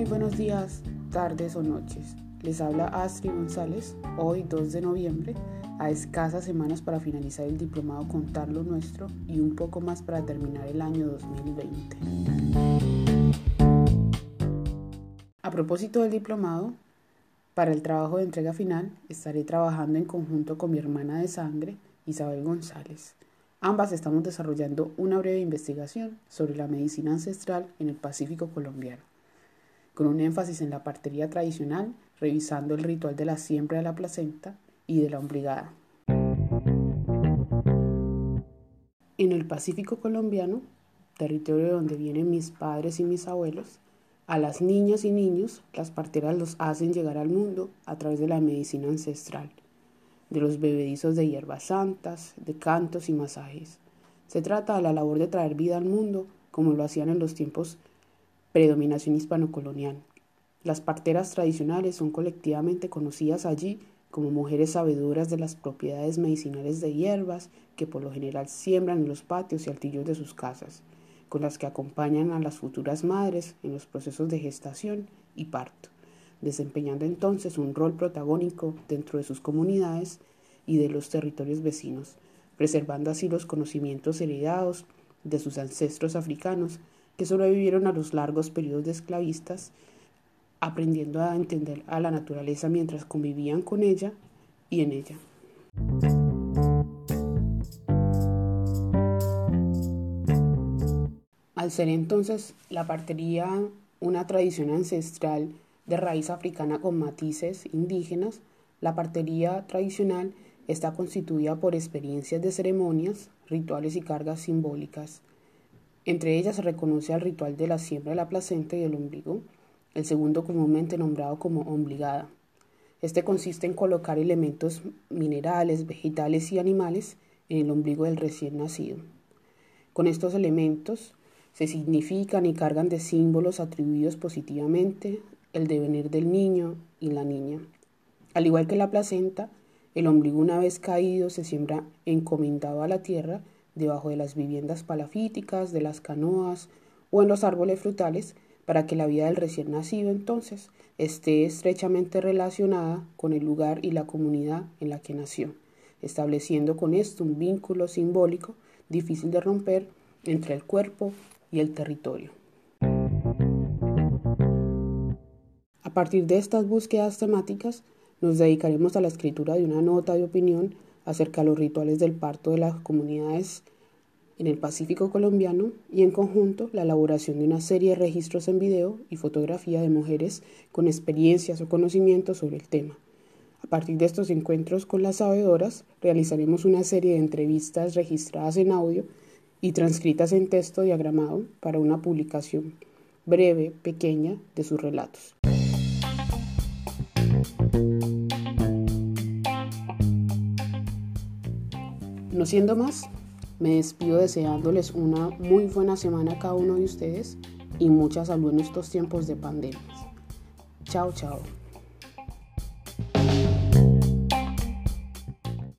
Muy buenos días, tardes o noches. Les habla Astrid González, hoy 2 de noviembre, a escasas semanas para finalizar el diplomado Contar lo Nuestro y un poco más para terminar el año 2020. A propósito del diplomado, para el trabajo de entrega final estaré trabajando en conjunto con mi hermana de sangre, Isabel González. Ambas estamos desarrollando una breve investigación sobre la medicina ancestral en el Pacífico colombiano, con un énfasis en la partería tradicional, revisando el ritual de la siembra de la placenta y de la ombligada. En el Pacífico colombiano, territorio donde vienen mis padres y mis abuelos, a las niñas y niños las parteras los hacen llegar al mundo a través de la medicina ancestral de los bebedizos de hierbas santas, de cantos y masajes. Se trata de la labor de traer vida al mundo, como lo hacían en los tiempos predominación hispano-colonial. Las parteras tradicionales son colectivamente conocidas allí como mujeres sabedoras de las propiedades medicinales de hierbas que por lo general siembran en los patios y altillos de sus casas, con las que acompañan a las futuras madres en los procesos de gestación y parto desempeñando entonces un rol protagónico dentro de sus comunidades y de los territorios vecinos, preservando así los conocimientos heredados de sus ancestros africanos que sobrevivieron a los largos periodos de esclavistas, aprendiendo a entender a la naturaleza mientras convivían con ella y en ella. Al ser entonces la partería una tradición ancestral de raíz africana con matices indígenas, la partería tradicional está constituida por experiencias de ceremonias, rituales y cargas simbólicas. Entre ellas se reconoce al ritual de la siembra de la placenta y del ombligo, el segundo comúnmente nombrado como ombligada. Este consiste en colocar elementos minerales, vegetales y animales en el ombligo del recién nacido. Con estos elementos se significan y cargan de símbolos atribuidos positivamente el devenir del niño y la niña. Al igual que la placenta, el ombligo una vez caído se siembra encomendado a la tierra debajo de las viviendas palafíticas, de las canoas o en los árboles frutales para que la vida del recién nacido entonces esté estrechamente relacionada con el lugar y la comunidad en la que nació, estableciendo con esto un vínculo simbólico difícil de romper entre el cuerpo y el territorio. A partir de estas búsquedas temáticas, nos dedicaremos a la escritura de una nota de opinión acerca de los rituales del parto de las comunidades en el Pacífico colombiano y en conjunto la elaboración de una serie de registros en video y fotografía de mujeres con experiencias o conocimientos sobre el tema. A partir de estos encuentros con las sabedoras, realizaremos una serie de entrevistas registradas en audio y transcritas en texto diagramado para una publicación breve, pequeña, de sus relatos. No siendo más, me despido deseándoles una muy buena semana a cada uno de ustedes y mucha salud en estos tiempos de pandemia. Chao, chao.